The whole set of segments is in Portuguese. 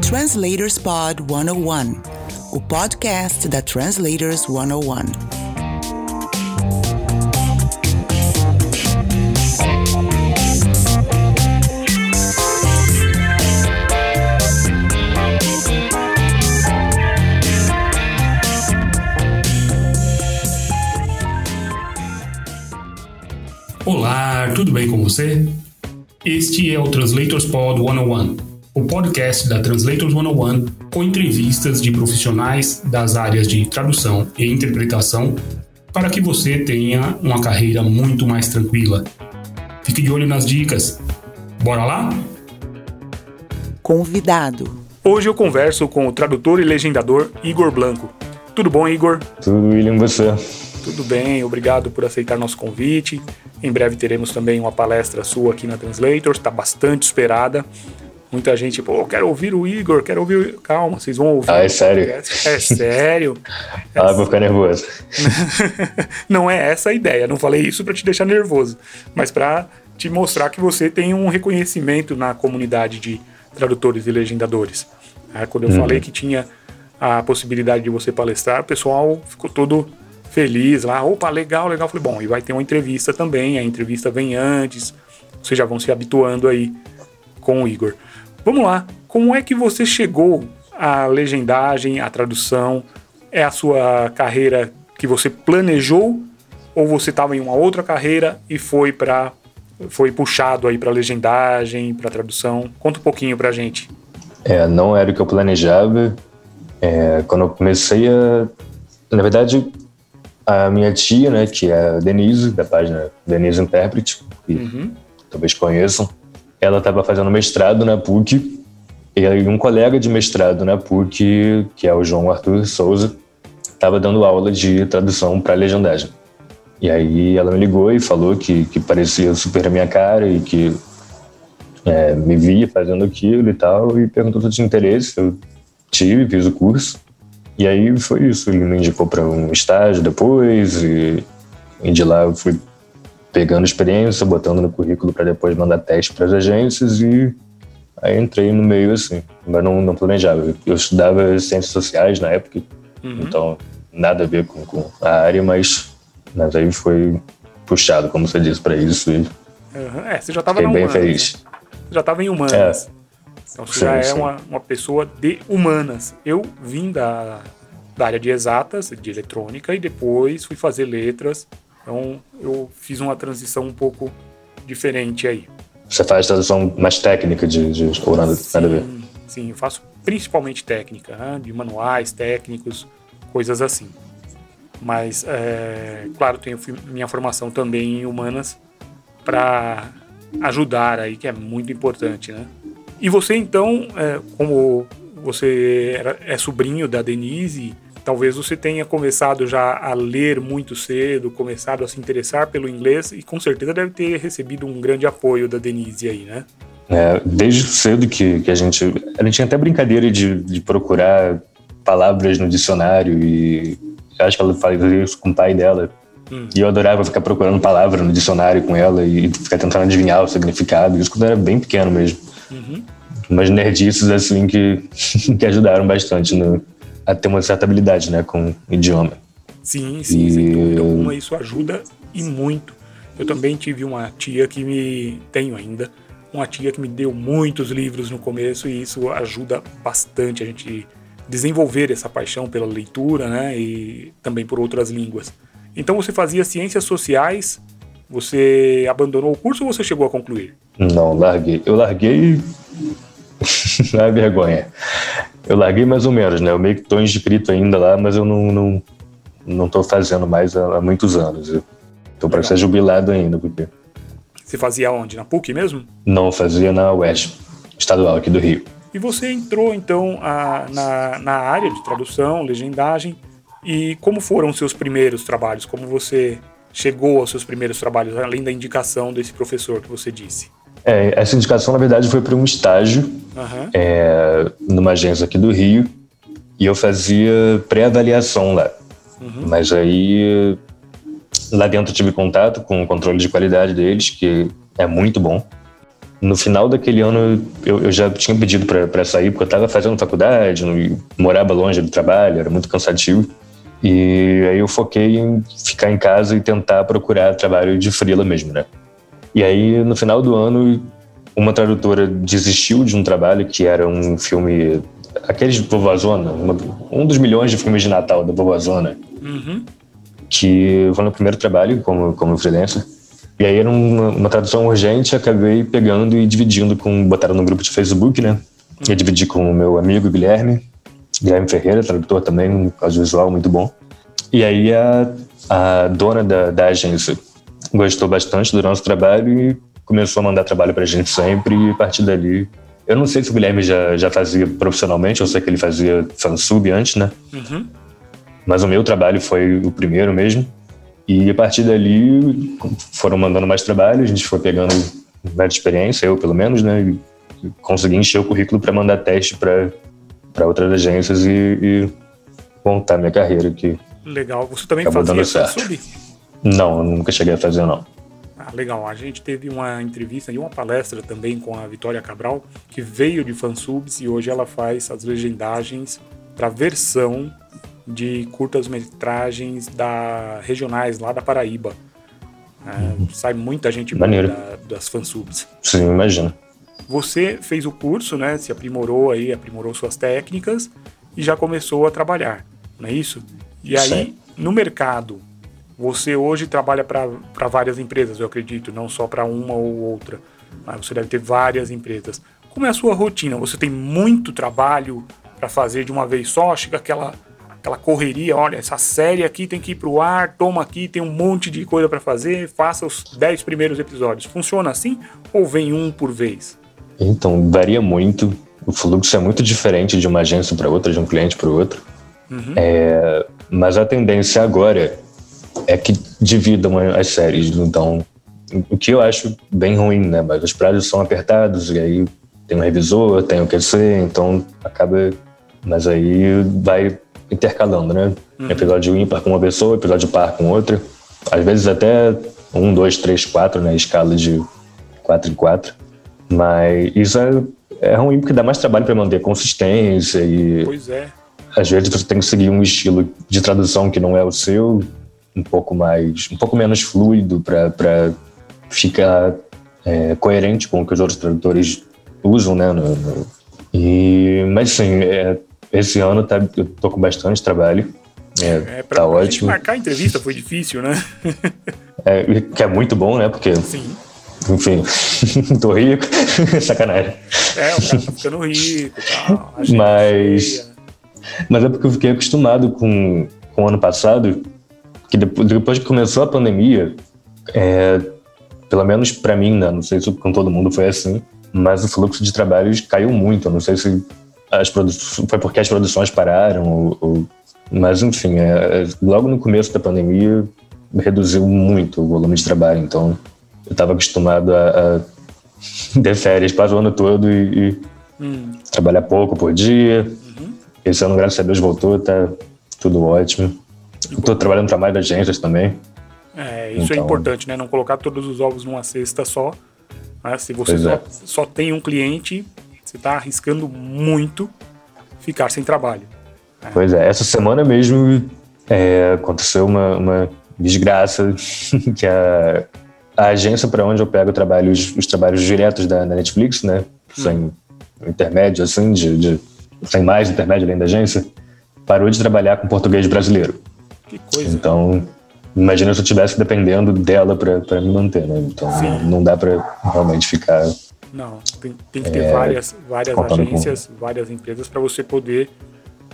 Translators Pod 101, o podcast da Translators 101. Olá, tudo bem com você? Este é o Translators Pod 101, o podcast da Translators 101 com entrevistas de profissionais das áreas de tradução e interpretação para que você tenha uma carreira muito mais tranquila. Fique de olho nas dicas. Bora lá? Convidado. Hoje eu converso com o tradutor e legendador Igor Blanco. Tudo bom, Igor? Tudo, William, você? Tudo bem, obrigado por aceitar nosso convite. Em breve teremos também uma palestra sua aqui na Translators, está bastante esperada. Muita gente, pô, quero ouvir o Igor, quero ouvir. Calma, vocês vão ouvir. Ah, é sério? É sério. ah, vou ficar nervoso. não é essa a ideia, não falei isso para te deixar nervoso, mas para te mostrar que você tem um reconhecimento na comunidade de tradutores e legendadores. É, quando eu uhum. falei que tinha a possibilidade de você palestrar, o pessoal ficou todo feliz lá. Opa, legal, legal. Falei, bom, e vai ter uma entrevista também. A entrevista vem antes. Vocês já vão se habituando aí com o Igor. Vamos lá. Como é que você chegou à legendagem, à tradução? É a sua carreira que você planejou ou você estava em uma outra carreira e foi para foi puxado aí para legendagem, para tradução? Conta um pouquinho para gente. É, não era o que eu planejava. É, quando eu comecei a, na verdade, a minha tia, né, que é a Denise, da página Denise Interpret, que uhum. talvez conheçam, ela estava fazendo mestrado na PUC e um colega de mestrado na PUC, que é o João Arthur Souza, estava dando aula de tradução para legendagem. E aí ela me ligou e falou que, que parecia super a minha cara e que é, me via fazendo aquilo e tal, e perguntou se eu tinha interesse. Eu tive, fiz o curso. E aí foi isso, ele me indicou para um estágio depois, e, e de lá eu fui pegando experiência, botando no currículo para depois mandar teste para as agências e aí entrei no meio assim, mas não, não planejava. Eu estudava ciências sociais na época, uhum. então nada a ver com, com, a área, mas, mas aí foi puxado, como você disse, para isso. E uhum. É, você já estava bem humanas, feliz. Né? Já estava em humanas. É. Então você sim, já é uma, uma pessoa de humanas. Eu vim da, da área de exatas, de eletrônica, e depois fui fazer letras. Então eu fiz uma transição um pouco diferente aí. Você faz tradução mais técnica de, de nada, sim, nada a ver? Sim, eu faço principalmente técnica, né? de manuais técnicos, coisas assim. Mas, é, claro, tenho minha formação também em humanas para ajudar aí, que é muito importante, né? E você, então, é, como você era, é sobrinho da Denise, talvez você tenha começado já a ler muito cedo, começado a se interessar pelo inglês e com certeza deve ter recebido um grande apoio da Denise aí, né? É, desde cedo que, que a gente. A gente tinha até brincadeira de, de procurar palavras no dicionário e acho que ela fazia isso com o pai dela. Hum. E eu adorava ficar procurando palavra no dicionário com ela e ficar tentando adivinhar o significado. Isso quando eu era bem pequeno mesmo. Uhum. Umas nerdices assim que, que ajudaram bastante no, a ter uma certa habilidade né, com o idioma. Sim, sim, e... sem dúvida alguma, isso ajuda e muito. Eu também tive uma tia que me. tenho ainda, uma tia que me deu muitos livros no começo e isso ajuda bastante a gente desenvolver essa paixão pela leitura, né, e também por outras línguas. Então você fazia ciências sociais, você abandonou o curso ou você chegou a concluir? Não, larguei. Eu larguei. não é vergonha. Eu larguei mais ou menos, né? Eu meio que estou inscrito ainda lá, mas eu não, não, não tô fazendo mais há, há muitos anos. Estou para ser jubilado ainda, porque. Você fazia onde? Na PUC mesmo? Não, fazia na UERJ, estadual aqui do Rio. E você entrou então a, na, na área de tradução, legendagem. E como foram os seus primeiros trabalhos? Como você chegou aos seus primeiros trabalhos, além da indicação desse professor que você disse? É, essa indicação, na verdade, foi para um estágio uhum. é, numa agência aqui do Rio e eu fazia pré-avaliação lá. Uhum. Mas aí, lá dentro, tive contato com o controle de qualidade deles, que é muito bom. no final daquele ano eu, eu já tinha pedido para sair, porque eu estava fazendo faculdade, morava longe do trabalho, era muito cansativo. E aí eu foquei em ficar em casa e tentar procurar trabalho de freela mesmo, né? E aí no final do ano uma tradutora desistiu de um trabalho que era um filme aqueles de Vovozona, um dos milhões de filmes de Natal da Vovozona, uhum. que foi no primeiro trabalho como como freelancer. E aí era uma, uma tradução urgente, acabei pegando e dividindo com botaram no grupo de Facebook, né? Uhum. Eu dividi com o meu amigo Guilherme, Guilherme Ferreira, tradutor também, um audiovisual muito bom. E aí a, a dona da, da agência gostou bastante do nosso trabalho e começou a mandar trabalho pra gente sempre e a partir dali... Eu não sei se o Guilherme já, já fazia profissionalmente, eu sei que ele fazia fansub antes, né? Uhum. Mas o meu trabalho foi o primeiro mesmo. E a partir dali foram mandando mais trabalho, a gente foi pegando mais experiência, eu pelo menos, né? E consegui encher o currículo para mandar teste para para outras agências e, e, montar minha carreira aqui. Legal. Você também fazia sub? Não, nunca cheguei a fazer, não. Ah, legal. A gente teve uma entrevista e uma palestra também com a Vitória Cabral, que veio de fansubs e hoje ela faz as legendagens para versão de curtas-metragens da regionais lá da Paraíba. É, uhum. Sai muita gente da, das fansubs. Sim, imagina. Você fez o curso, né? Se aprimorou aí, aprimorou suas técnicas e já começou a trabalhar, não é isso? E aí, Sim. no mercado, você hoje trabalha para várias empresas, eu acredito, não só para uma ou outra. Mas você deve ter várias empresas. Como é a sua rotina? Você tem muito trabalho para fazer de uma vez só? Chega aquela aquela correria, olha, essa série aqui tem que ir pro ar, toma aqui, tem um monte de coisa para fazer, faça os 10 primeiros episódios. Funciona assim ou vem um por vez? Então, varia muito. O fluxo é muito diferente de uma agência para outra, de um cliente para outro. Uhum. É, mas a tendência agora é que dividam as séries. Então, o que eu acho bem ruim, né? Mas os prazos são apertados e aí tem um revisor, tem o QC, então acaba. Mas aí vai intercalando, né? Uhum. Episódio ímpar com uma pessoa, episódio par com outra. Às vezes até um, dois, três, quatro, né? Escala de quatro em quatro. Mas isso é, é ruim porque dá mais trabalho para manter consistência e. Pois é. Às vezes você tem que seguir um estilo de tradução que não é o seu, um pouco mais, um pouco menos fluido para ficar é, coerente com o que os outros tradutores usam, né? No, no... E, mas sim, é, esse ano tá, eu tô com bastante trabalho. É, é pra, tá ótimo. marcar a entrevista foi difícil, né? é, que é muito bom, né? Porque Sim. Enfim, tô rico, sacanagem. É, o cara tá ficando rico tal. Mas, mas é porque eu fiquei acostumado com, com o ano passado, que depois, depois que começou a pandemia, é, pelo menos para mim, né, não sei se com todo mundo foi assim, mas o fluxo de trabalhos caiu muito. não sei se as foi porque as produções pararam, ou, ou mas enfim, é, é, logo no começo da pandemia reduziu muito o volume de trabalho, então eu estava acostumado a, a ter férias quase o ano todo e, e hum. trabalhar pouco por dia. Uhum. Esse ano, graças a Deus, voltou, tá tudo ótimo. Estou trabalhando para mais agências também. É, isso é então... é importante, né? Não colocar todos os ovos numa cesta só. Né? Se você só, é. só tem um cliente, você está arriscando muito ficar sem trabalho. É. Pois é, essa semana mesmo é, aconteceu uma, uma desgraça que a a agência para onde eu pego trabalhos, os trabalhos diretos da, da Netflix, né? Sem intermédio, assim, de, de, sem mais intermédio além da agência, parou de trabalhar com português brasileiro. Que coisa. Então, imagina se eu estivesse dependendo dela para me manter, né? Então, Sim. não dá para realmente ficar. Não, tem, tem que ter é, várias, várias agências, com... várias empresas para você poder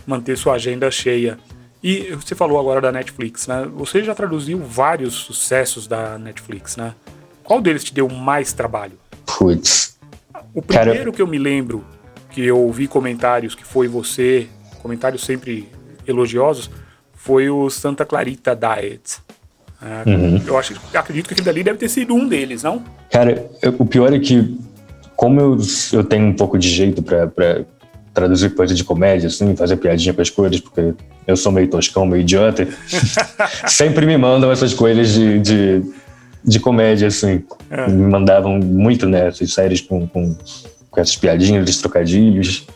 manter sua agenda cheia. E você falou agora da Netflix, né? Você já traduziu vários sucessos da Netflix, né? Qual deles te deu mais trabalho? Putz. O primeiro Cara... que eu me lembro, que eu ouvi comentários que foi você, comentários sempre elogiosos, foi o Santa Clarita Diet. É, uhum. Eu acho, acredito que aquele dali deve ter sido um deles, não? Cara, eu, o pior é que, como eu, eu tenho um pouco de jeito para traduzir coisa de comédia, assim, fazer piadinha com as coisas, porque eu sou meio toscão, meio idiota. Sempre me mandam essas coisas de, de de comédia, assim. É. Me mandavam muito nessas séries com, com, com essas piadinhas, esses trocadilhos.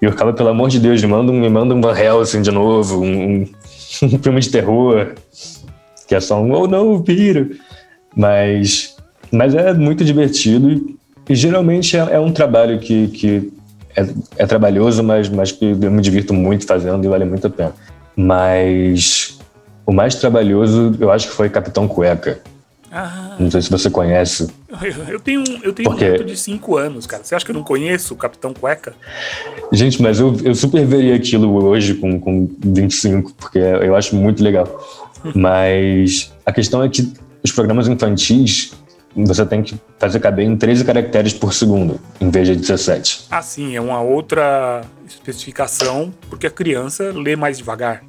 E eu ficava, pelo amor de Deus, me manda, um- me manda um Van Helsing de novo, um, um filme de terror, que é só um, oh não, piro. Mas, mas é muito divertido e, e geralmente é, é um trabalho que, que é, é trabalhoso, mas, mas que eu me divirto muito fazendo e vale muito a pena. Mas o mais trabalhoso eu acho que foi Capitão Cueca. Ah, Não sei se você conhece. eu- tenho, um- eu tenho um Por quê? neto de 5 anos, cara. Você acha que eu não conheço o Capitão Cueca? Gente, mas eu, eu super veria aquilo hoje com, com 25, porque eu acho muito legal. Mas a questão é que os programas infantis você tem que fazer caber em 13 caracteres por segundo, em vez de 17. Ah, sim, é uma outra especificação, porque a criança lê mais devagar.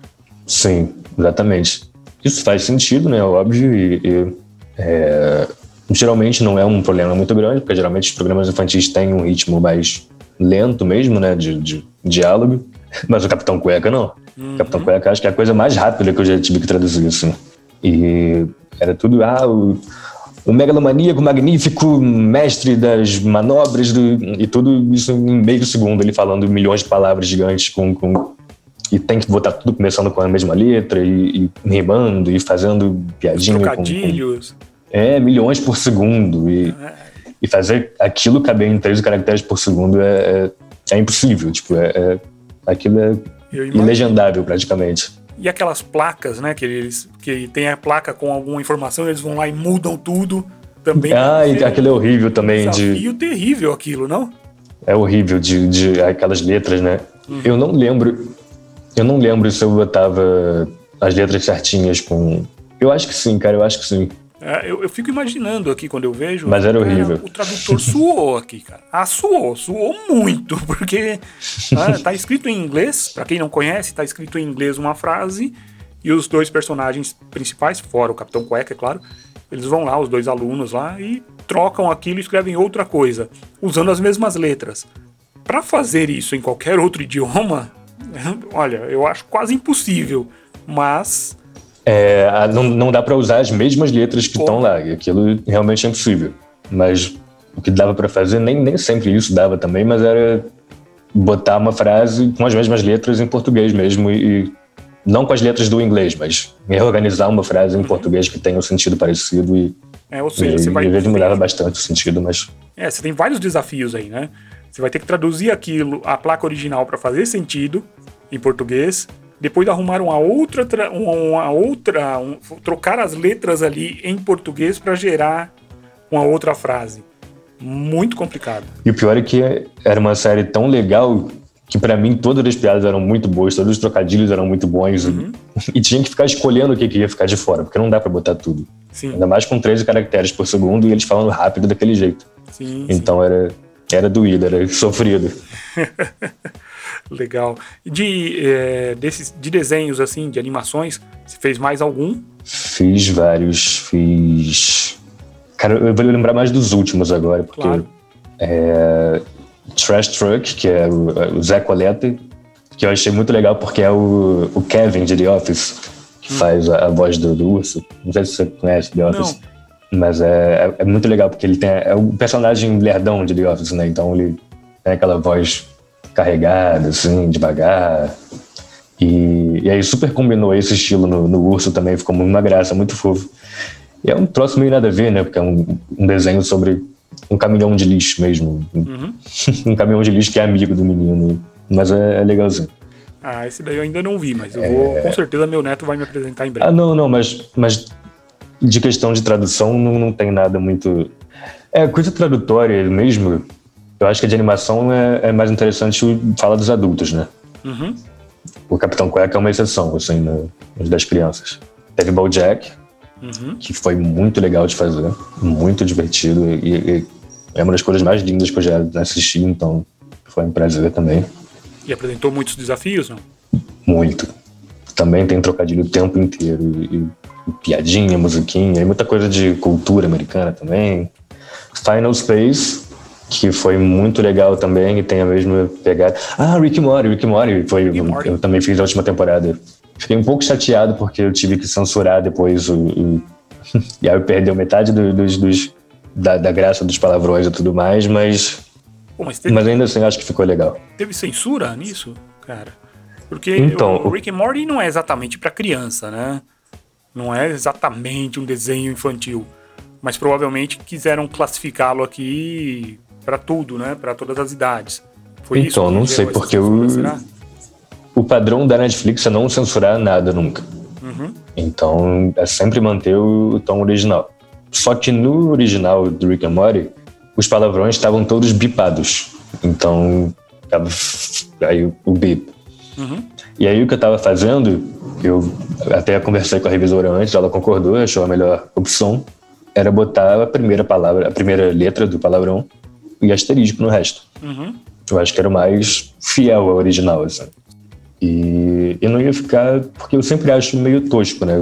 Sim, exatamente. Isso faz sentido, né? Óbvio, e, e, é, geralmente não é um problema muito grande, porque geralmente os programas infantis têm um ritmo mais lento mesmo, né? De, de diálogo. Mas o Capitão Cueca não. O Capitão Cueca acho que é a coisa mais rápida que eu já tive que traduzir, assim. E era tudo, ah, o, o megalomaníaco magnífico mestre das manobras do, e tudo isso em meio segundo, ele falando milhões de palavras gigantes com, com e tem que botar tudo começando com a mesma letra e, e rimando e fazendo piadinha com, com Trocadilhos. é milhões por segundo e, e fazer aquilo caber em 13 caracteres por segundo é, é, é impossível tipo é, é- aquilo é ilegendável praticamente E aquelas placas, né? Que eles que tem a placa com alguma informação, eles vão lá e mudam tudo. Também. ah e aquilo é horrível um também de desafio terrível aquilo, não? É horrível de, de aquelas letras, né? Eu não lembro. Eu não lembro se eu botava as letras certinhas com. Eu acho que sim, cara, eu acho que sim. É, eu, eu fico imaginando aqui quando eu vejo. Mas era cara, horrível. o tradutor suou aqui, cara. Ah, suou, suou muito, porque ah, tá escrito em inglês, pra quem não conhece, tá escrito em inglês uma frase, e os dois personagens principais, fora o Capitão Cueca, é claro, eles vão lá, os dois alunos lá, e trocam aquilo e escrevem outra coisa, usando as mesmas letras. Pra fazer isso em qualquer outro idioma, olha, eu acho quase impossível, mas É, não, não dá pra usar as mesmas letras que estão lá. E aquilo realmente é impossível. Mas o que dava pra fazer, nem, nem sempre isso dava também, mas era botar uma frase com as mesmas letras em português mesmo e, e não com as letras do inglês, mas reorganizar uma frase em português que tenha um sentido parecido e, é, ou e, seja, você vai e às vezes mudava bastante o sentido, mas É, você tem vários desafios aí, né? Você vai ter que traduzir aquilo, a placa original para fazer sentido em português, depois arrumar uma outra, tra- uma, outra, um- trocar as letras ali em português para gerar uma outra frase. Muito complicado. E o pior é que era uma série tão legal que pra mim todas as piadas eram muito boas, todos os trocadilhos eram muito bons e- e, tinha que ficar escolhendo o que, que ia ficar de fora, porque não dá pra botar tudo. Sim, Ainda mais com 13 caracteres por segundo e eles falando rápido daquele jeito. sim, sim. Então era, era doído, era sofrido. legal. E De, é, desses, de desenhos assim, de animações, você fez mais algum? Fiz vários, fiz. Cara, eu vou lembrar mais dos últimos agora, porque Claro. é, Trash Truck, que é o, o Zé Coleta, que eu achei muito legal porque é o, o Kevin de The Office, que faz a, a voz do, do urso. Não sei se você conhece The Office. Mas é, é, é muito legal porque ele tem. É o personagem lerdão de The Office, né? Então ele tem aquela voz carregada, assim, devagar. E, e aí super combinou esse estilo no, no urso também, ficou uma graça, muito fofo. E é um troço meio nada a ver, né? Porque é um, um desenho sobre um caminhão de lixo mesmo. Um, um caminhão de lixo que é amigo do menino. Mas é, é legalzinho. Ah, esse daí eu ainda não vi, mas eu vou, com certeza meu neto vai me apresentar em breve. Ah, não, não, mas, mas de questão de tradução não, não tem nada muito. É, coisa tradutória mesmo. Eu acho que a de animação é, é mais interessante falar dos adultos, né? Uhum. O Capitão Cueca é uma exceção, assim, no, nos das crianças. Teve BoJack, Uhum. que foi muito legal de fazer, muito divertido e, e é uma das coisas mais lindas que eu já assisti, então foi um prazer também, E apresentou muitos desafios, não? muito. Também tem trocadilho o tempo inteiro e, e piadinha, musiquinha, e muita coisa de cultura americana também. Final Space, que foi muito legal também e tem a mesma pegada. Ah, Rick Morty, Rick Morty, foi, Rick Morty. eu também fiz a última temporada. Fiquei um pouco chateado porque eu tive que censurar depois o, o, e aí perdeu metade do, dos, dos da, da, graça dos palavrões e tudo mais, mas. Pô, mas, teve, mas, ainda assim acho que ficou legal. Teve censura nisso, cara? Porque então, o, o Rick and Morty não é exatamente para criança, né? Não é exatamente um desenho infantil. Mas provavelmente quiseram classificá-lo aqui para tudo, né? Para todas as idades. Foi então, isso não sei, porque o, o padrão da Netflix é não censurar nada nunca. Uhum. Então, é sempre manter o tom original. Só que no original do Rick and Morty, os palavrões estavam todos bipados. Então, aí o bip. Uhum. E aí o que eu tava fazendo, eu até conversei com a revisora antes, ela concordou, achou a melhor opção, era botar a primeira palavra, a primeira letra do palavrão e asterisco no resto. Uhum. Eu acho que era o mais fiel ao original, assim. E, e não ia ficar. Porque eu sempre acho meio tosco, né?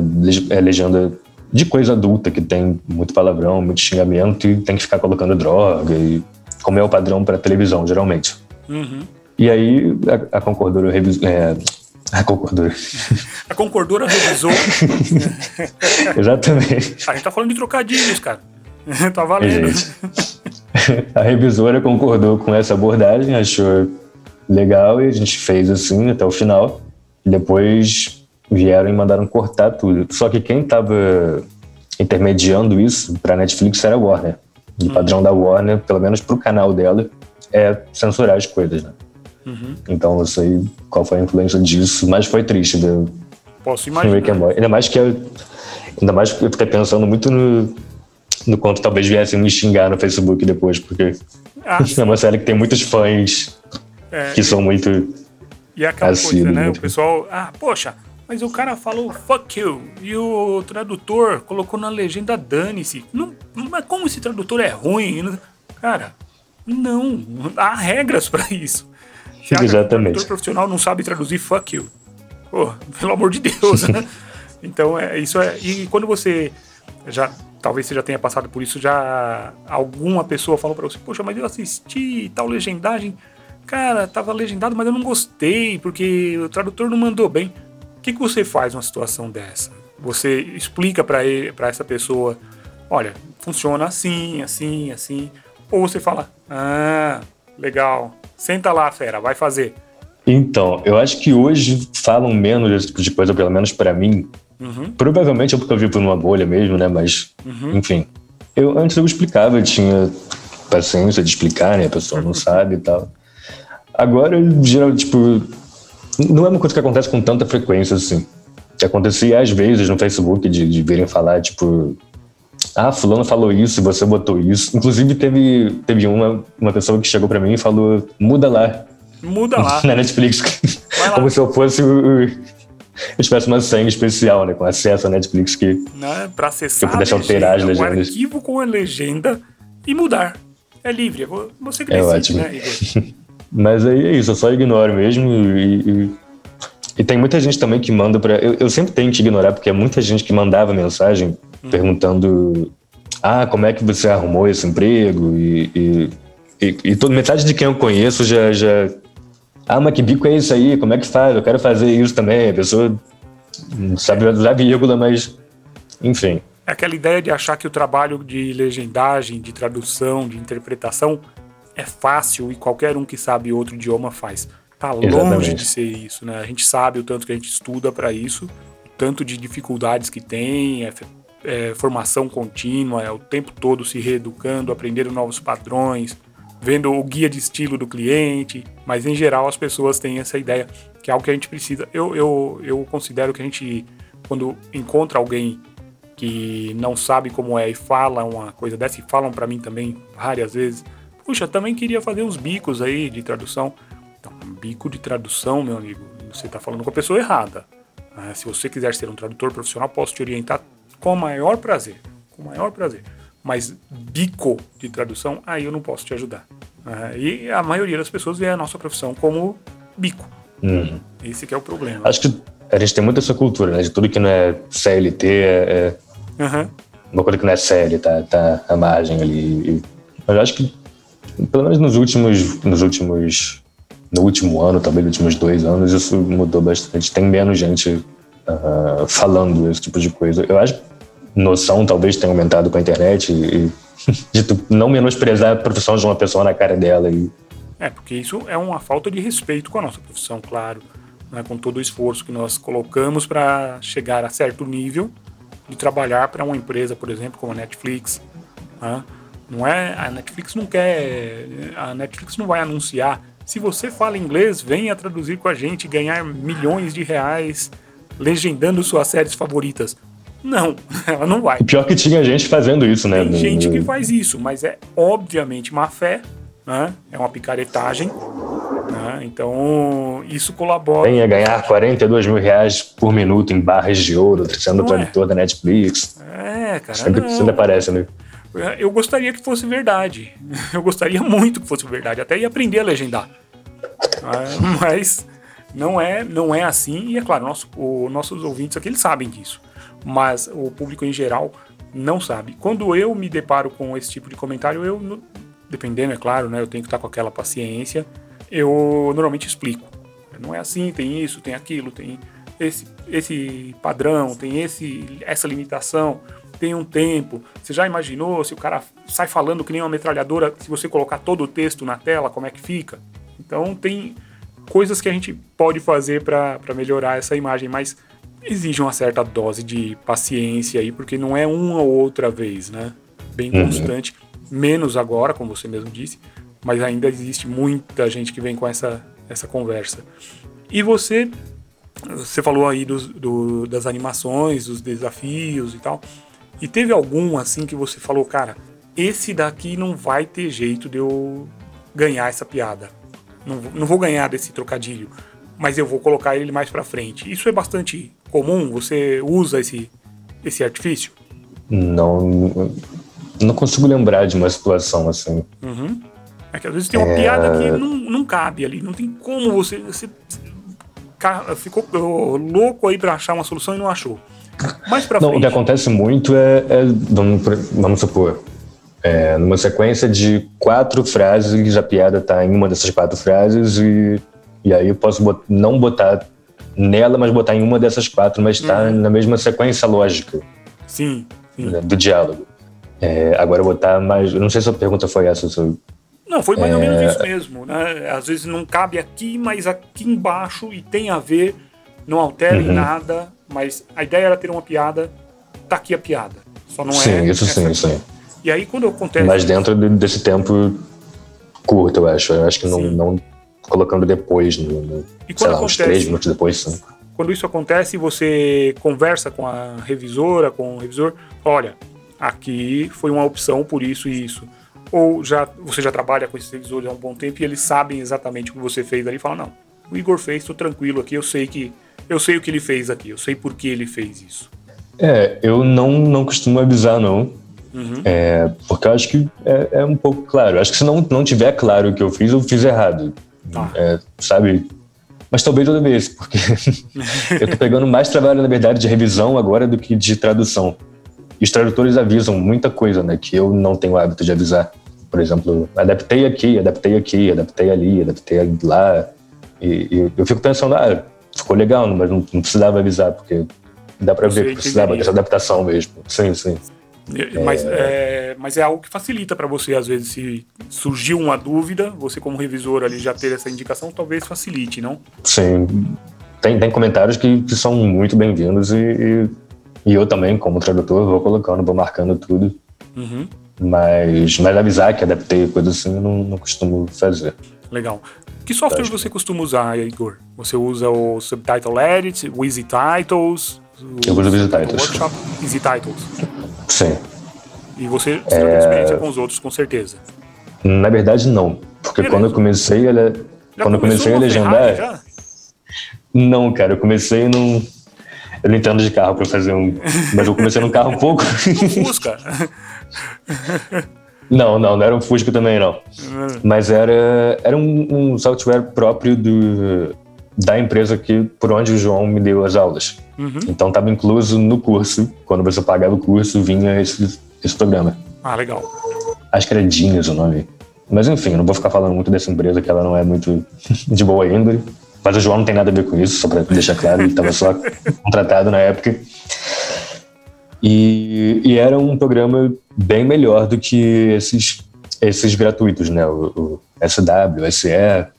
É legenda de coisa adulta que tem muito palavrão, muito xingamento e tem que ficar colocando droga, e, como é o padrão para televisão, geralmente. Uhum. E aí a, a concordora revisou. É, a concordora. A concordora revisou. Exatamente. A gente tá falando de trocadilhos, cara. tá valendo. a revisora concordou com essa abordagem, achou legal e a gente fez assim até o final. Depois vieram e mandaram cortar tudo. Só que quem estava intermediando isso para Netflix era a Warner. E o padrão da Warner, pelo menos para o canal dela, é censurar as coisas, né? Uhum. Então não sei qual foi a influência disso, mas foi triste. Né? Posso imaginar. Ainda mais que eu, ainda mais que eu fiquei pensando muito no, no quanto talvez viessem me xingar no Facebook depois, porque ah, é uma série que tem muitos fãs é, que são muito. E é aquela coisa, né? O pessoal, ah, poxa, mas o cara falou fuck you e o tradutor colocou na legenda dane-se. Mas como esse tradutor é ruim? Cara, não, há regras para isso. Se Exatamente. o tradutor profissional não sabe traduzir fuck you. Pô, pelo amor de Deus, né? Então, é, isso é. E quando você já talvez você já tenha passado por isso, já alguma pessoa falou para você, poxa, mas eu assisti tal legendagem cara, tava legendado, mas eu não gostei, porque o tradutor não mandou bem. O que, que você faz numa situação dessa? Você explica para essa pessoa, olha, funciona assim, assim, assim. Ou você fala, ah, legal, senta lá, fera, vai fazer. Então, eu acho que hoje falam menos tipo de coisa, pelo menos para mim. Uhum. Provavelmente é porque eu vi por uma bolha mesmo, né? Mas, uhum. enfim. Eu, antes eu explicava, eu tinha paciência de explicar, né? A pessoa não sabe e tal. Agora, geral, tipo, não é uma coisa que acontece com tanta frequência assim. Que acontecia às vezes no Facebook de, de virem falar, tipo, ah, fulano falou isso, você botou isso. Inclusive teve, teve uma, uma pessoa que chegou para mim e falou, muda lá. Muda lá. Na Netflix. Como se eu fosse o, eu tivesse uma senha especial, né? Com acesso à Netflix que. Não, é pra acessar. Que pudesse alterar as legendas. Um arquivo com a legenda e mudar. É livre. Você que decide, é ótimo. né, Igor? Mas aí é isso, eu só ignoro mesmo e, e, e tem muita gente também que manda para eu, eu, sempre tenho que ignorar porque é muita gente que mandava mensagem hum. perguntando ah, como é que você arrumou esse emprego e, e, e, e metade de quem eu conheço já, já ah, mas que bico é isso aí? Como é que faz? Eu quero fazer isso também. A pessoa sabe usar vírgula, mas enfim. Aquela ideia de achar que o trabalho de legendagem, de tradução, de interpretação é fácil e qualquer um que sabe outro idioma faz. Tá longe Exatamente. de ser isso, né? A gente sabe o tanto que a gente estuda para isso, o tanto de dificuldades que tem, é, é, formação contínua, é o tempo todo se reeducando, aprendendo novos padrões, vendo o guia de estilo do cliente, mas em geral as pessoas têm essa ideia que é algo que a gente precisa. Eu, eu, eu considero que a gente, quando encontra alguém que não sabe como é e fala uma coisa dessa, e falam para mim também várias vezes, Puxa, também queria fazer uns bicos aí de tradução. Então, um bico de tradução, meu amigo, você está falando com a pessoa errada. Ah, se você quiser ser um tradutor profissional, posso te orientar com o maior prazer. Com o maior prazer. Mas bico de tradução, aí eu não posso te ajudar. Ah, e a maioria das pessoas vê a nossa profissão como bico. Uhum. Esse que é o problema. Acho que a gente tem muita essa cultura, né? De tudo que não é CLT é, é uhum. uma coisa que não é séria, tá, tá à margem ali. Mas acho que pelo menos nos últimos, nos últimos, no último ano, talvez nos últimos dois anos, isso mudou bastante. Tem menos gente uh, falando esse tipo de coisa. Eu acho, noção talvez tenha aumentado com a internet e, de não menosprezar a profissão de uma pessoa na cara dela. E... É, porque isso é uma falta de respeito com a nossa profissão, claro. Né, com todo o esforço que nós colocamos para chegar a certo nível de trabalhar para uma empresa, por exemplo, como a Netflix. Né? Não é a Netflix não quer, a Netflix não vai anunciar. Se você fala inglês, venha traduzir com a gente, ganhar milhões de reais legendando suas séries favoritas. Não, ela não vai. Pior que tinha gente fazendo isso, né? Tem gente que faz isso, mas é obviamente má fé, né? É uma picaretagem. Né? Então, isso colabora. Venha ganhar 42 mil reais por minuto em barras de ouro, sendo tradutor é. da Netflix. É, cara. Sempre, não. sempre aparece, né? Eu gostaria que fosse verdade. Eu gostaria muito que fosse verdade. Até ia aprender a legendar. É, mas não é, não é assim. E é claro, nosso, o, nossos ouvintes aqui eles sabem disso mas o público em geral não sabe. Quando eu me deparo com esse tipo de comentário, eu, dependendo, é claro, né, eu tenho que estar com aquela paciência, eu normalmente explico. Não é assim, tem isso, tem aquilo, tem esse, esse padrão, tem esse, essa limitação, tem um tempo. Você já imaginou se o cara sai falando que nem uma metralhadora, se você colocar todo o texto na tela, como é que fica? Então tem coisas que a gente pode fazer para melhorar essa imagem, mas exige uma certa dose de paciência aí, porque não é uma ou outra vez, né? Bem uhum. constante. Menos agora, como você mesmo disse, mas ainda existe muita gente que vem com essa, essa conversa. E você, você falou aí dos, do, das animações, dos desafios e tal. E teve algum assim que você falou, cara, esse daqui não vai ter jeito de eu ganhar essa piada. Não, não vou ganhar desse trocadilho, mas eu vou colocar ele mais para frente. Isso é bastante comum? Você usa esse, esse artifício? Não, não consigo lembrar de uma situação assim. Uhum. É que às vezes tem uma é... piada que não, não cabe ali, não tem como você, você ficou louco aí para achar uma solução e não achou. Mais pra não, frente. O que acontece muito é, é vamos, vamos supor, é, numa sequência de quatro frases, a piada tá em uma dessas quatro frases e, e aí eu posso bot não botar nela, mas botar em uma dessas quatro, mas está uhum. na mesma sequência lógica. Sim. sim. Né, do diálogo. É, agora botar mais. Eu não sei se a pergunta foi essa. Se não, foi mais é... ou menos isso mesmo. Né? Às vezes não cabe aqui, mas aqui embaixo e tem a ver, não altera uhum. em nada, mas a ideia era ter uma piada, tá aqui a piada. Só não sim, é. Isso sim, isso sim. E aí quando acontece. Mas dentro desse tempo curto, eu acho. Eu acho que não, não colocando depois, no, no e sei lá, acontece, uns três minutos depois, cinco. Quando isso acontece, você conversa com a revisora, com o revisor, olha, aqui foi uma opção por isso e isso. Ou já você já trabalha com esses revisores há um bom tempo e eles sabem exatamente o que você fez ali e falam, não, o Igor fez, tô tranquilo aqui, eu sei que eu sei o que ele fez aqui, eu sei por que ele fez isso. É, eu não, não costumo avisar, não. Uhum. É, porque eu acho que é, é, um pouco claro. Acho que se não, não tiver claro o que eu fiz, eu fiz errado. Tá. É, sabe? Mas talvez eu devesse, porque eu tô pegando mais trabalho, na verdade, de revisão agora do que de tradução. E os tradutores avisam muita coisa, né? Que eu não tenho o hábito de avisar. Por exemplo, adaptei aqui, adaptei aqui, adaptei ali, adaptei lá. E, e eu fico pensando, ah, ficou legal, mas não, não precisava avisar, porque dá para ver que precisava dessa adaptação mesmo. Sim, sim. Mas é, é, mas é algo que facilita para você, às vezes, se surgiu uma dúvida, você como revisor ali já ter essa indicação, talvez facilite, não? Sim. Tem, tem comentários que, que são muito bem-vindos e, e, e, eu também, como tradutor, vou colocando, vou marcando tudo. Uhum. Mas, mas avisar que adaptei, coisa assim, eu não, não costumo fazer. Legal. Que software você costuma usar, Igor? Você usa o Subtitle Edit, o Easy Titles? Eu uso o Easy Titles. Workshop Easy Titles. Sim. E você, é... experiência com os outros, com certeza. Na verdade, não. Porque Beleza. quando eu comecei, ela, quando eu comecei a legendar. Não, cara, eu comecei num. Eu não entendo de carro pra fazer um. Mas eu comecei num carro um pouco. Um Fusca. Não, não, não era um Fusca também, não. Hum. Mas era, era um, um software próprio do, da empresa que, por onde o João me deu as aulas. Uhum. Então estava incluso no curso, quando você pagava o curso, vinha esse, esse programa. Ah, legal. Acho que era Genius o nome. Mas enfim, não vou ficar falando muito dessa empresa, que ela não é muito de boa índole. Mas o João não tem nada a ver com isso, só para deixar claro, ele estava só contratado na época. E, e, era um programa bem melhor do que esses, esses gratuitos, né? O, o SW, o SE.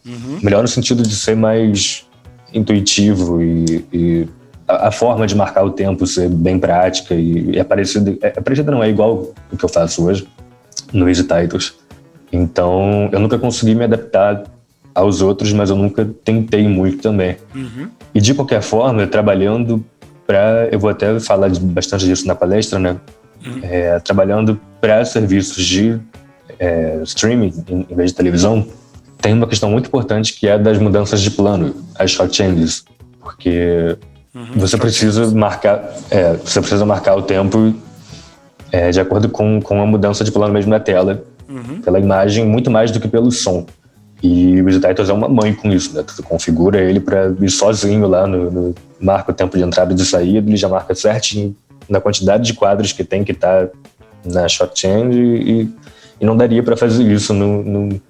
Uhum. Melhor no sentido de ser mais intuitivo e, e a, a, forma de marcar o tempo ser bem prática e, e é parecido. É, é não, é igual o que eu faço hoje no Easy Titles. Então, eu nunca consegui me adaptar aos outros, mas eu nunca tentei muito também. Uhum. E de qualquer forma, trabalhando para. Eu vou até falar bastante disso na palestra, né? Uhum. É, trabalhando para serviços de é, streaming em, em, vez de televisão, tem uma questão muito importante que é das mudanças de plano, as short changes. Porque uhum. você precisa marcar. É, você precisa marcar o tempo é, de acordo com, com a mudança de plano mesmo na tela, uhum. pela imagem, muito mais do que pelo som. E o Titles é uma mãe com isso, né? Tu configura ele para ir sozinho lá no, no, marca o tempo de entrada e de saída, ele já marca certinho na quantidade de quadros que tem que estar tá na shot change e, e não daria para fazer isso no, no,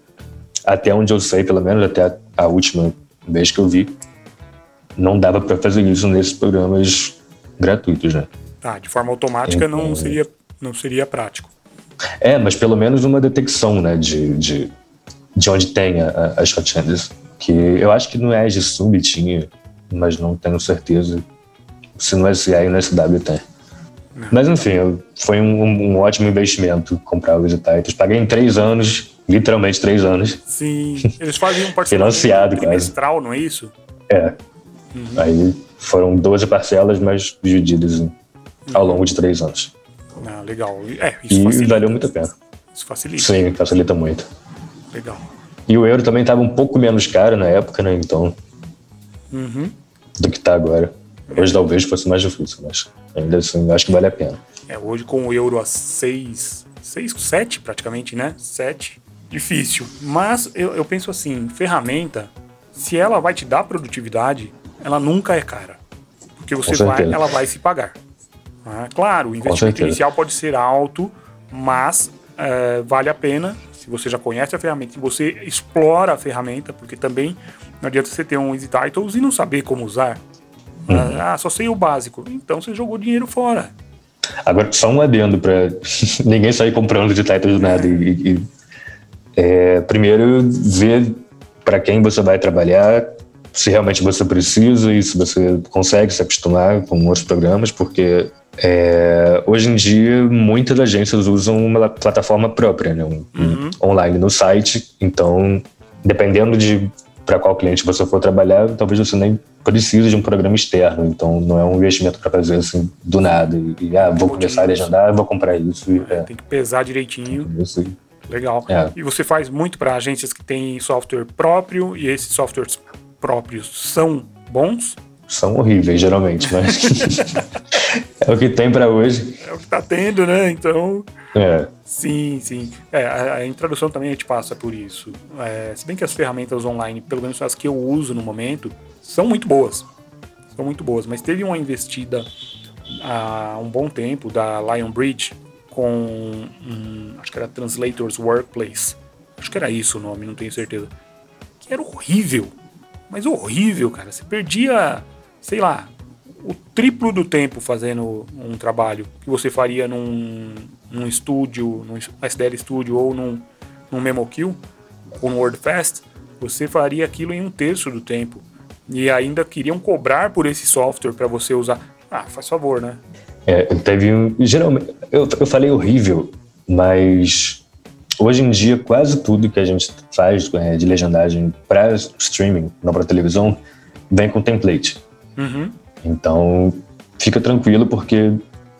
até onde eu sei, pelo menos até a, a última vez que eu vi, não dava para fazer isso nesses programas gratuitos, né? Ah, de forma automática então, não seria não seria prático. É, mas pelo menos uma detecção, né, de, de de onde tem a, a, as Hot Que eu acho que no Edge Sub tinha, mas não tenho certeza se no SA e no SW tem. Não. Mas enfim, foi um, um, ótimo investimento comprar os Titans. Paguei em três anos, literalmente três anos. Sim, eles fazem um parcelamento Financiado, trimestral, não é isso? É. Uhum. Aí foram 12 parcelas, mas divididas uhum. ao longo de três anos. Ah, legal. É, isso e facilita. valeu muito a pena. Isso facilita. Sim, facilita muito. Legal. E o euro também estava um pouco menos caro na época, né? Então. Uhum. Do que está agora. Hoje talvez fosse mais difícil, mas ainda assim acho que vale a pena. É, hoje com o euro a 6, 6, 7 praticamente, né? 7. Difícil. Mas eu, eu penso assim, ferramenta, se ela vai te dar produtividade, ela nunca é cara. Porque você vai, ela vai se pagar. Ah, claro, o investimento inicial pode ser alto, mas é, vale a pena se você já conhece a ferramenta, se você explora a ferramenta, porque também não adianta você ter um Easy Titles e não saber como usar. Uhum. Ah, só sei o básico. Então você jogou dinheiro fora. Agora, só um adendo para ninguém sair comprando de Titles nada. E, e é, primeiro, ver para quem você vai trabalhar, se realmente você precisa e se você consegue se acostumar com outros programas, porque é, hoje em dia, muitas agências usam uma plataforma própria, né? Um, uhum. online no site. Então, dependendo de para qual cliente você for trabalhar, talvez você nem precise de um programa externo. Então, não é um investimento para fazer assim do nada. E, ah, vou começar a legendar, vou comprar isso. E, é. Tem que pesar direitinho. Legal. É. E você faz muito para agências que têm software próprio e esses softwares próprios são bons? São horríveis, geralmente, mas é o que tem para hoje. É o que tá tendo, né? Então. É. Sim, sim. É, a, a introdução também a gente passa por isso. É, se bem que as ferramentas online, pelo menos as que eu uso no momento, são muito boas. São muito boas. Mas teve uma investida há um bom tempo da Lionbridge com. Um, acho que era Translators Workplace. Acho que era isso o nome, não tenho certeza. Que era horrível. Mas horrível, cara. Você perdia sei lá, o triplo do tempo fazendo um trabalho que você faria num, num estúdio, num SDL Studio ou num, num MemoQ ou no WordFest, você faria aquilo em um terço do tempo. E ainda queriam cobrar por esse software para você usar. Ah, faz favor, né? É, teve um. Geralmente, eu, eu falei horrível, mas hoje em dia quase tudo que a gente faz é, de legendagem para streaming, não para televisão, vem com template. Uhum. Então, fica tranquilo porque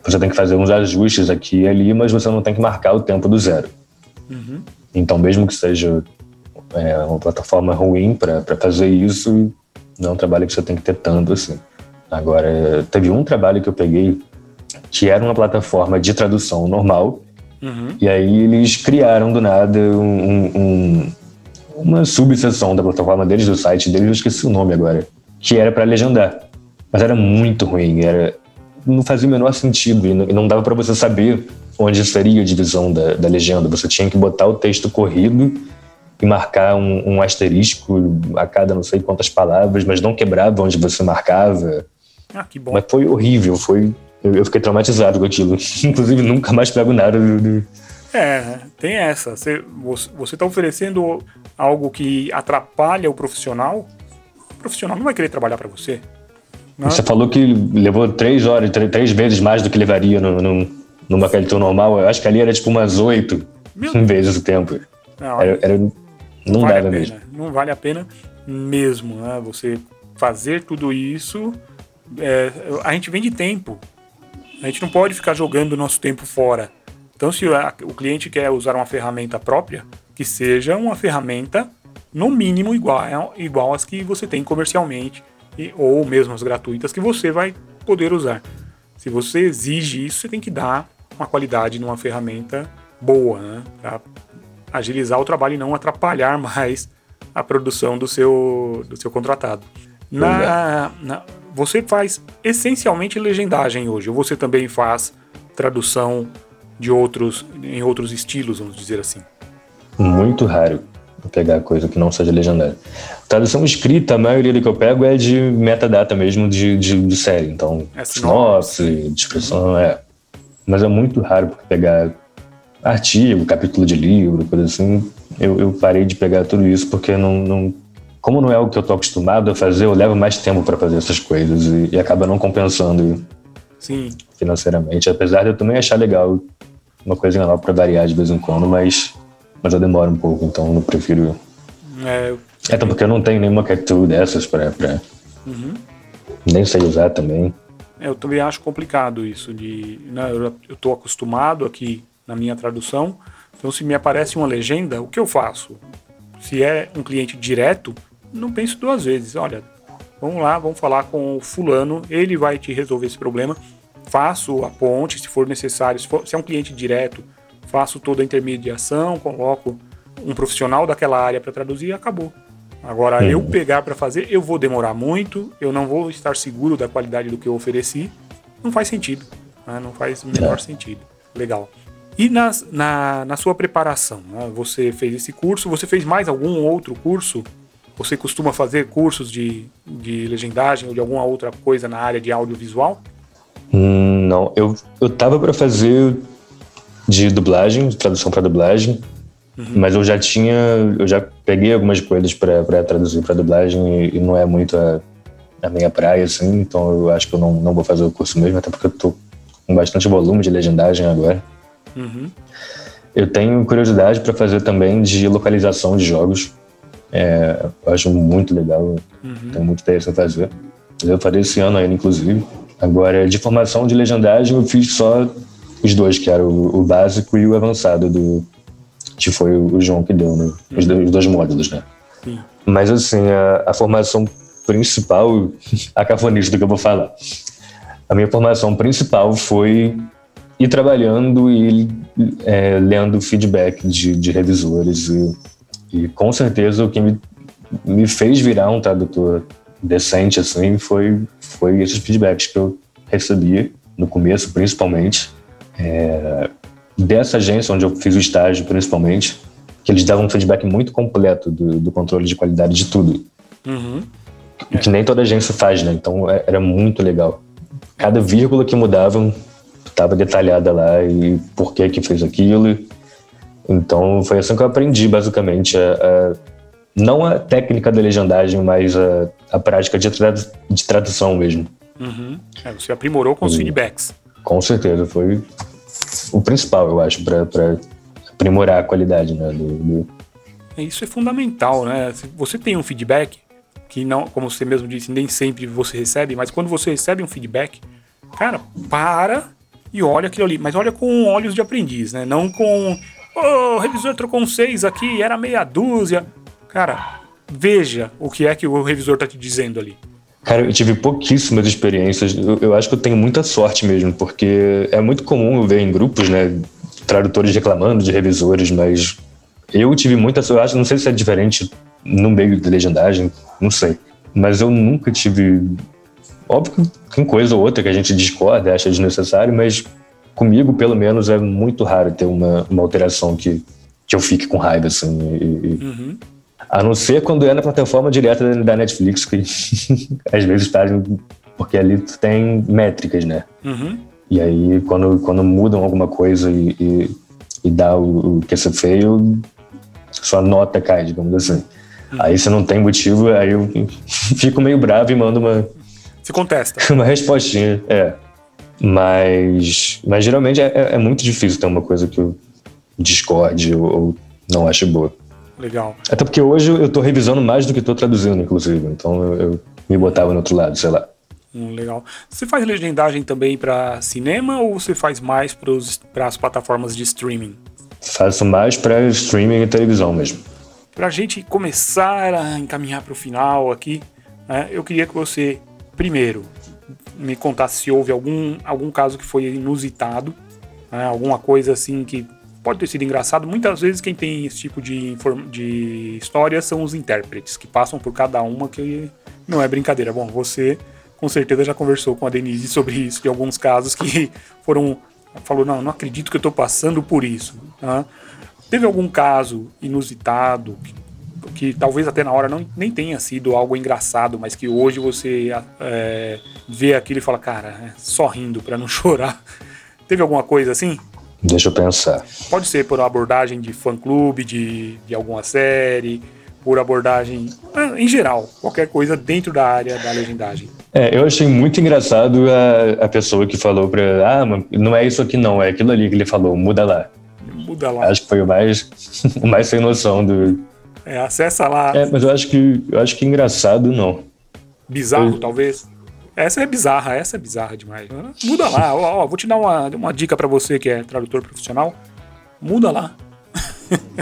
você tem que fazer uns ajustes aqui e ali, mas você não tem que marcar o tempo do zero. Uhum. Então, mesmo que seja é, uma plataforma ruim para fazer isso, não é um trabalho que você tem que ter tanto assim. Agora, teve um trabalho que eu peguei que era uma plataforma de tradução normal, uhum. e aí eles criaram do nada um, um, uma subseção da plataforma deles, do site deles, eu esqueci o nome agora que era para legendar. Mas era muito ruim, era não fazia o menor sentido e não, e não dava para você saber onde seria a divisão da, da, legenda. Você tinha que botar o texto corrido e marcar um, um, asterisco a cada não sei quantas palavras, mas não quebrava onde você marcava. Ah, que bom. Mas foi horrível, foi eu, eu, fiquei traumatizado com aquilo. Inclusive, nunca mais pego nada. É, tem essa. Você, você tá oferecendo algo que atrapalha o profissional, o profissional não vai querer trabalhar para você. Não? Você falou que levou três horas, três vezes mais do que levaria no, no, numa Caliton normal. Eu acho que ali era tipo umas oito vezes o tempo. Não, era, era, não, não vale dava mesmo. Não vale a pena mesmo, né? Você fazer tudo isso. É, a gente vende tempo. A gente não pode ficar jogando o nosso tempo fora. Então, se o cliente quer usar uma ferramenta própria, que seja uma ferramenta no mínimo igual, igual às que você tem comercialmente, e, ou mesmo as gratuitas que você vai poder usar. Se você exige isso, você tem que dar uma qualidade numa ferramenta boa, né? Para agilizar o trabalho e não atrapalhar mais a produção do seu, do seu contratado. Na, na, você faz essencialmente legendagem hoje, ou você também faz tradução de outros em outros estilos, vamos dizer assim? Muito raro pegar coisa que não seja legendada. Tradução escrita, a maioria do que eu pego é de metadata mesmo de, de, de série. Então, é sinopse, descrição, é. Mas é muito raro pegar artigo, capítulo de livro, coisa assim. Eu, eu parei de pegar tudo isso porque não, não como não é o que eu tô acostumado a fazer, eu levo mais tempo para fazer essas coisas e, e, acaba não compensando Sim. financeiramente. Apesar de eu também achar legal uma coisinha nova para variar de vez em quando, mas, mas eu demoro um pouco, então eu prefiro. É, é Até porque eu não tenho nenhuma cat dessas para. Pra... Uhum. Nem sei usar também. É, eu também acho complicado isso de. Né, eu estou acostumado aqui na minha tradução. Então, se me aparece uma legenda, o que eu faço? Se é um cliente direto, não penso duas vezes. Olha, vamos lá, vamos falar com o fulano, ele vai te resolver esse problema. Faço a ponte, se for necessário. Se, for, se é um cliente direto, faço toda a intermediação, coloco um profissional daquela área para traduzir e acabou. Agora, eu pegar para fazer, eu vou demorar muito, eu não vou estar seguro da qualidade do que eu ofereci. Não faz sentido. Né? Não faz o menor é. sentido. Legal. E nas, na, na sua preparação, né? você fez esse curso, você fez mais algum outro curso você costuma fazer cursos de, de legendagem ou de alguma outra coisa na área de audiovisual? Hum, não, eu, eu tava para fazer de dublagem, de tradução para dublagem, uhum. mas eu já tinha, eu já peguei algumas coisas para traduzir para dublagem e, e, não é muito a, a, minha praia, assim, então eu acho que eu não, não vou fazer o curso mesmo, até porque eu tô com bastante volume de legendagem agora. Uhum. Eu tenho curiosidade para fazer também de localização de jogos. É, acho muito legal, uhum. tenho muito interesse em fazer. Eu farei esse ano ainda, inclusive. Agora, de formação de legendagem, eu fiz só os dois, que era o, o básico e o avançado, do, que foi o, João que deu, né? Uhum. Os, dois, os, dois módulos, né? Sim. Mas, assim, a, a formação principal, a cafonista do que eu vou falar. A minha formação principal foi ir trabalhando e é, lendo feedback de, de revisores e e com certeza o que me, me fez virar um tradutor decente assim foi foi esses feedbacks que eu recebi no começo principalmente. É, dessa agência onde eu fiz o estágio principalmente que eles davam um feedback muito completo do, do controle de qualidade de tudo. Uhum. que nem toda agência faz né? Então é, era muito legal. Cada vírgula que mudava estava detalhada lá e por que que fez aquilo então foi assim que eu aprendi basicamente a, a não a técnica da legendagem, mas a, a prática de, tradu de tradução mesmo. Uhum. É, você aprimorou com os feedbacks. Com certeza, foi o principal, eu acho, para aprimorar a qualidade né, do, do... É, isso é fundamental, né? Se você tem um feedback, que não, como você mesmo disse, nem sempre você recebe, mas quando você recebe um feedback, cara, para e olha aquilo ali, mas olha com olhos de aprendiz, né? Não com oh, o revisor trocou um 6 aqui, era meia dúzia. Cara, veja o que é que o revisor tá te dizendo ali. Cara, eu tive pouquíssimas experiências. Eu, eu, acho que eu tenho muita sorte mesmo, porque é muito comum eu ver em grupos, né, tradutores reclamando de revisores, mas eu tive muita sorte. Eu acho, não sei se é diferente no meio de legendagem, não sei. Mas eu nunca tive. Óbvio que tem coisa ou outra que a gente discorda, acha desnecessário, mas comigo, pelo menos, é muito raro ter uma, uma alteração que, que eu fique com raiva, assim. E, uhum. A não ser quando é na plataforma direta da Netflix, que às vezes fazem. Porque ali tu tem métricas, né? Uhum. E aí, quando, quando mudam alguma coisa e, e, e dá o, o que ser feio, sua nota cai, digamos assim. Aí se não tem motivo, aí eu fico meio bravo e mando uma. Se contesta. Uma respostinha, é. Mas, mas geralmente é, é, muito difícil ter uma coisa que eu discorde ou, ou não ache boa. Legal. Até porque hoje eu estou revisando mais do que estou traduzindo, inclusive. Então eu, eu, me botava no outro lado, sei lá. Hum, legal. Você faz legendagem também para cinema ou você faz mais para as plataformas de streaming? Faço mais para streaming e televisão mesmo. Para a gente começar a encaminhar para o final aqui, né, eu queria que você, primeiro, me contasse se houve algum, algum caso que foi inusitado, né, alguma coisa assim que pode ter sido engraçado. Muitas vezes quem tem esse tipo de, de história são os intérpretes, que passam por cada uma que não é brincadeira. Bom, você com certeza já conversou com a Denise sobre isso, de alguns casos que foram. Falou, não, não acredito que eu estou passando por isso. Tá? Teve algum caso inusitado que, que, talvez até na hora não, nem tenha sido algo engraçado, mas que hoje você é, vê aquilo e fala, cara, é só rindo para não chorar. Teve alguma coisa assim? Deixa eu pensar. Pode ser por abordagem de fã-clube, de, de alguma série, por abordagem é, em geral, qualquer coisa dentro da área da legendagem. É, eu achei muito engraçado a, a pessoa que falou pra. Ah, não é isso aqui não, é aquilo ali que ele falou, muda lá muda lá. Acho que foi o mais, o mais sem noção do. É, acessa lá. É, mas eu acho que eu acho que engraçado não. Bizarro, eu... talvez. Essa é bizarra, essa é bizarra demais. Muda lá, ó, ó vou te dar uma, uma dica para você que é tradutor profissional. Muda lá.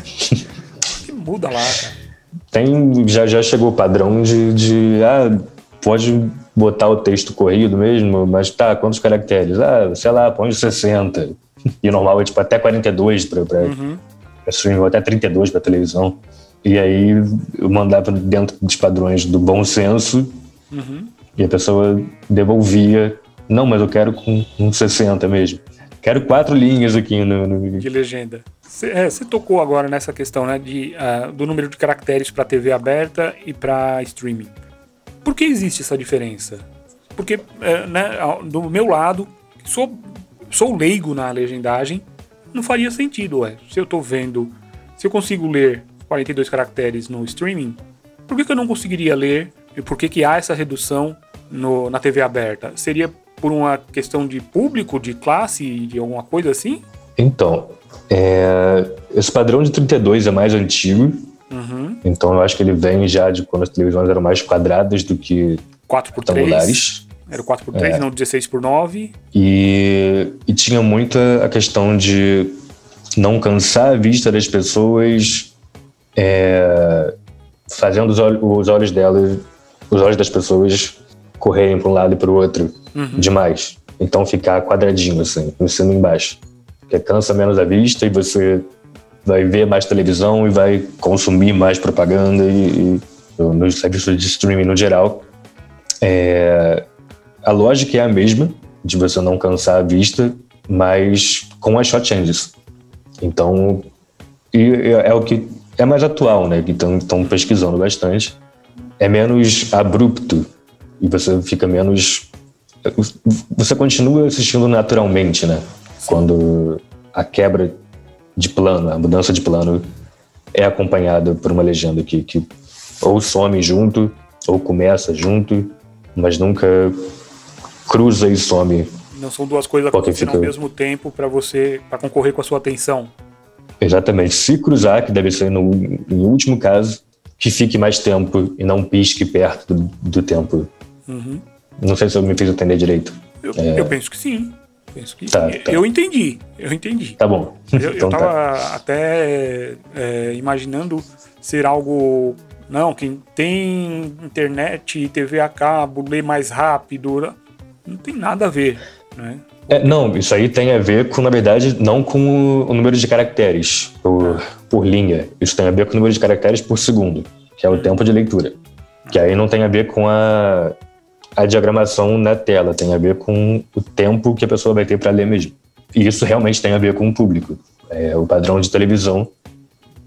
muda lá, cara. Tem, já, já chegou o padrão de, de ah, pode botar o texto corrido mesmo, mas tá, quantos caracteres? Ah, sei lá, põe 60. E normal é tipo até 42 para uhum. streaming, até 32 para televisão. E aí eu mandava dentro dos padrões do bom senso uhum. e a pessoa devolvia. Não, mas eu quero com, com 60 mesmo. Quero quatro linhas aqui no. no... De legenda. Você é, tocou agora nessa questão né, de, uh, do número de caracteres para TV aberta e para streaming. Por que existe essa diferença? Porque, uh, né, do meu lado, sou sou leigo na legendagem, não faria sentido, ué. Se eu tô vendo, se eu consigo ler 42 caracteres no streaming, por que, que eu não conseguiria ler? E por que, que há essa redução no, na TV aberta? Seria por uma questão de público, de classe, de alguma coisa assim? Então, é, esse padrão de 32 é mais antigo. Uhum. Então eu acho que ele vem já de quando as televisões eram mais quadradas do que 4 por retangulares. Era o 4x3, é. não 16x9. E, e tinha muita a questão de não cansar a vista das pessoas, é, fazendo os, olhos, os olhos delas, os olhos das pessoas correrem para um lado e para o outro uhum. demais. Então ficar quadradinho assim, em cima embaixo. Porque cansa menos a vista e você vai ver mais televisão e vai consumir mais propaganda e, e nos serviços de streaming no geral. É, a lógica é a mesma, de você não cansar a vista, mas com as shot changes. Então, e é o que é mais atual, né? Que estão pesquisando bastante. É menos abrupto e você fica menos. Você continua assistindo naturalmente, né? Quando a quebra de plano, a mudança de plano é acompanhada por uma legenda que, que ou some junto, ou começa junto, mas nunca cruza e some. Não são duas coisas acontecendo ao mesmo tempo para você para concorrer com a sua atenção. Exatamente. Se cruzar, que deve ser no, no último caso, que fique mais tempo e não pisque perto do, do tempo. Uhum. Não sei se eu me fiz entender direito. Eu, é... eu penso que sim. Penso que tá, tá. Eu entendi, eu entendi. Tá bom. Eu, então eu tava tá. até é, imaginando ser algo. Não, quem tem internet, TV a cabo, lê mais rápido não tem nada a ver, né? É, não, isso aí tem a ver com, na verdade, não com o número de caracteres por, por linha. Isso tem a ver com o número de caracteres por segundo, que é o tempo de leitura. Que aí não tem a ver com a, a diagramação na tela, tem a ver com o tempo que a pessoa vai ter para ler mesmo. E isso realmente tem a ver com o público. É, o padrão de televisão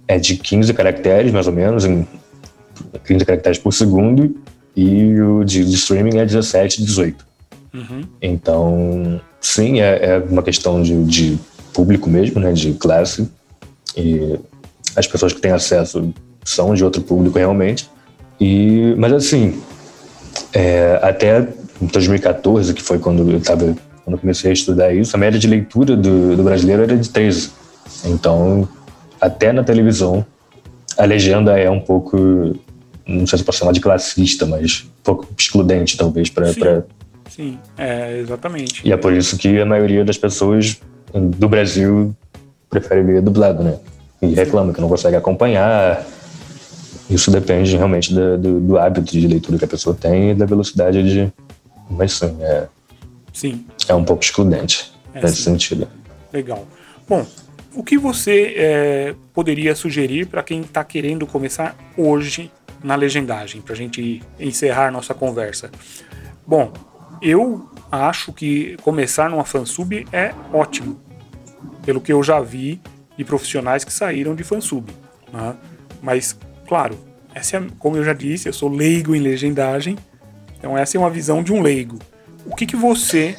é de 15 caracteres, mais ou menos, em 15 caracteres por segundo, e o de, streaming é 17, 18. Uhum. Então, sim, é, é uma questão de, de, público mesmo, né, de classe. E as pessoas que têm acesso são de outro público realmente. E, mas assim, é, até 2014, que foi quando eu tava, quando eu comecei a estudar isso, a média de leitura do, do brasileiro era de 13. Então, até na televisão, a legenda é um pouco, não sei se posso chamar de classista, mas um pouco excludente, talvez, para. Sim, é, exatamente. E é por isso que a maioria das pessoas do Brasil prefere ver dublado, né? E reclama que não consegue acompanhar. Isso depende realmente do, do, do, hábito de leitura que a pessoa tem e da velocidade de. Mas sim, é. Sim. É um pouco excludente é, nesse sim. sentido. Legal. Bom, o que você é, poderia sugerir para quem está querendo começar hoje na legendagem, para a gente encerrar nossa conversa? Bom, eu acho que começar numa fansub é ótimo, pelo que eu já vi de profissionais que saíram de fansub. Né? Mas, claro, essa é, como eu já disse, eu sou leigo em legendagem, então essa é uma visão de um leigo. O que, que você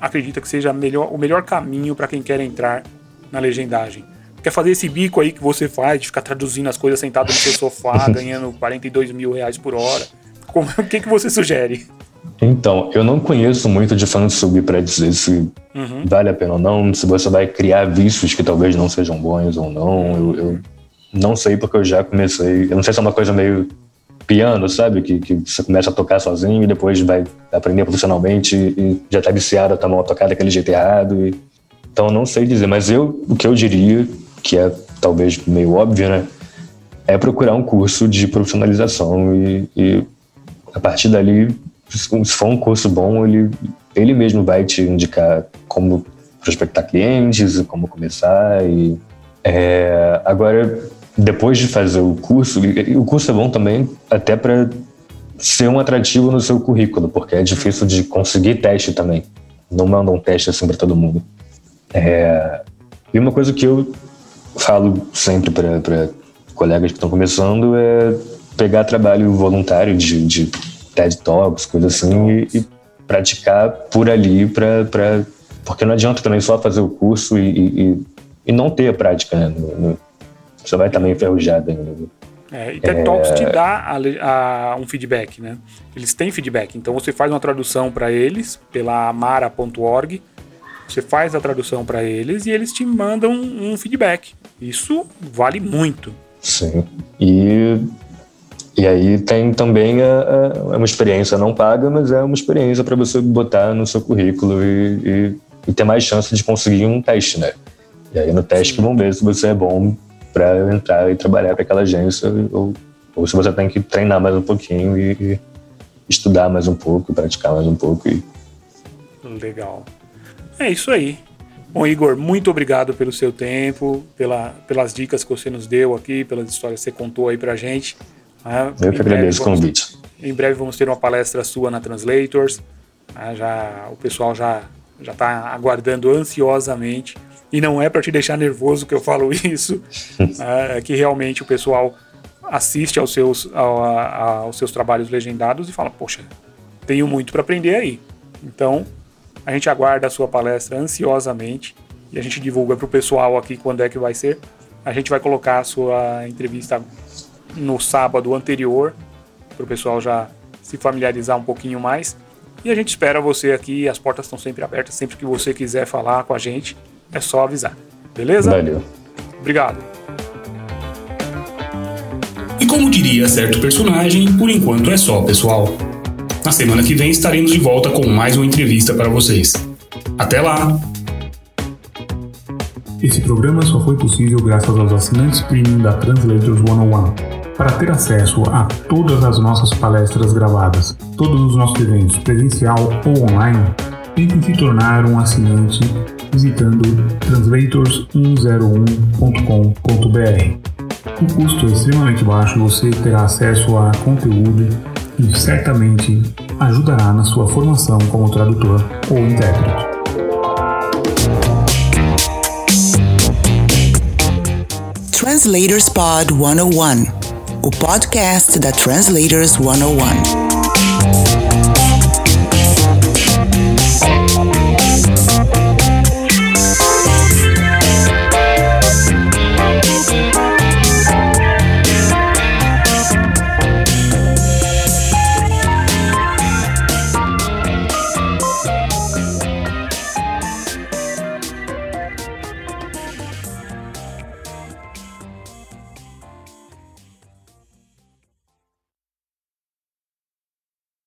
acredita que seja melhor, o melhor caminho para quem quer entrar na legendagem? Quer fazer esse bico aí que você faz, de ficar traduzindo as coisas sentado no seu sofá, ganhando 42 mil reais por hora? Como, o que, que você sugere? Então, eu não conheço muito de fansub para dizer se uhum. vale a pena ou não, se você vai criar vícios que talvez não sejam bons ou não. Eu, eu, não sei porque eu já comecei. Eu não sei se é uma coisa meio piano, sabe? Que, que você começa a tocar sozinho e depois vai aprender profissionalmente e já tá viciado a tá mal tocar daquele jeito errado. E... Então, eu não sei dizer, mas eu, o que eu diria, que é talvez meio óbvio, né? É procurar um curso de profissionalização e, e a partir dali se for um curso bom, ele, ele mesmo vai te indicar como prospectar clientes, como começar. E, é, agora, depois de fazer o curso, o curso é bom também até para ser um atrativo no seu currículo, porque é difícil de conseguir teste também. Não mandam um teste assim para todo mundo. É, e uma coisa que eu falo sempre para colegas que estão começando é pegar trabalho voluntário de, de TED Talks, coisas assim, e, e, praticar por ali para. Porque não adianta também só fazer o curso e, e, e não ter a prática, né? No, no, você vai também enferrujado ainda. Né? É, e TED Talks te dá a, a, um feedback, né? Eles têm feedback. Então você faz uma tradução para eles pela amara.org. Você faz a tradução para eles e eles te mandam um feedback. Isso vale muito. Sim. E e aí tem também a, a, uma experiência não paga, mas é uma experiência para você botar no seu currículo e, e, e, ter mais chance de conseguir um teste, né? E aí no teste que vão ver se você é bom para entrar e trabalhar para aquela agência ou, ou se você tem que treinar mais um pouquinho e, e estudar mais um pouco, praticar mais um pouco. E... Legal. É isso aí. Bom, Igor, muito obrigado pelo seu tempo, pela, pelas dicas que você nos deu aqui, pelas histórias que você contou aí pra gente. Né? Eu que agradeço o convite. Em breve vamos ter uma palestra sua na Translators. Né? Já, o pessoal já já está aguardando ansiosamente. E não é para te deixar nervoso que eu falo isso, né? é que realmente o pessoal assiste aos seus, ao, aos seus trabalhos legendados e fala: Poxa, tenho muito para aprender aí. Então, a gente aguarda a sua palestra ansiosamente e a gente divulga para o pessoal aqui quando é que vai ser. A gente vai colocar a sua entrevista no sábado anterior, para o pessoal já se familiarizar um pouquinho mais. E a gente espera você aqui, as portas estão sempre abertas, sempre que você quiser falar com a gente, é só avisar. Beleza? Valeu. Obrigado. E como diria certo personagem, por enquanto é só, pessoal. Na semana que vem estaremos de volta com mais uma entrevista para vocês. Até lá! Esse programa só foi possível graças aos assinantes premium da Translators 101. Para ter acesso a todas as nossas palestras gravadas, todos os nossos eventos presencial ou online, tente se tornar um assinante visitando translators101.com.br. O custo é extremamente baixo, você terá acesso a conteúdo e certamente ajudará na sua formação como tradutor ou intérprete. Translators Pod 101 o podcast da Translators 101.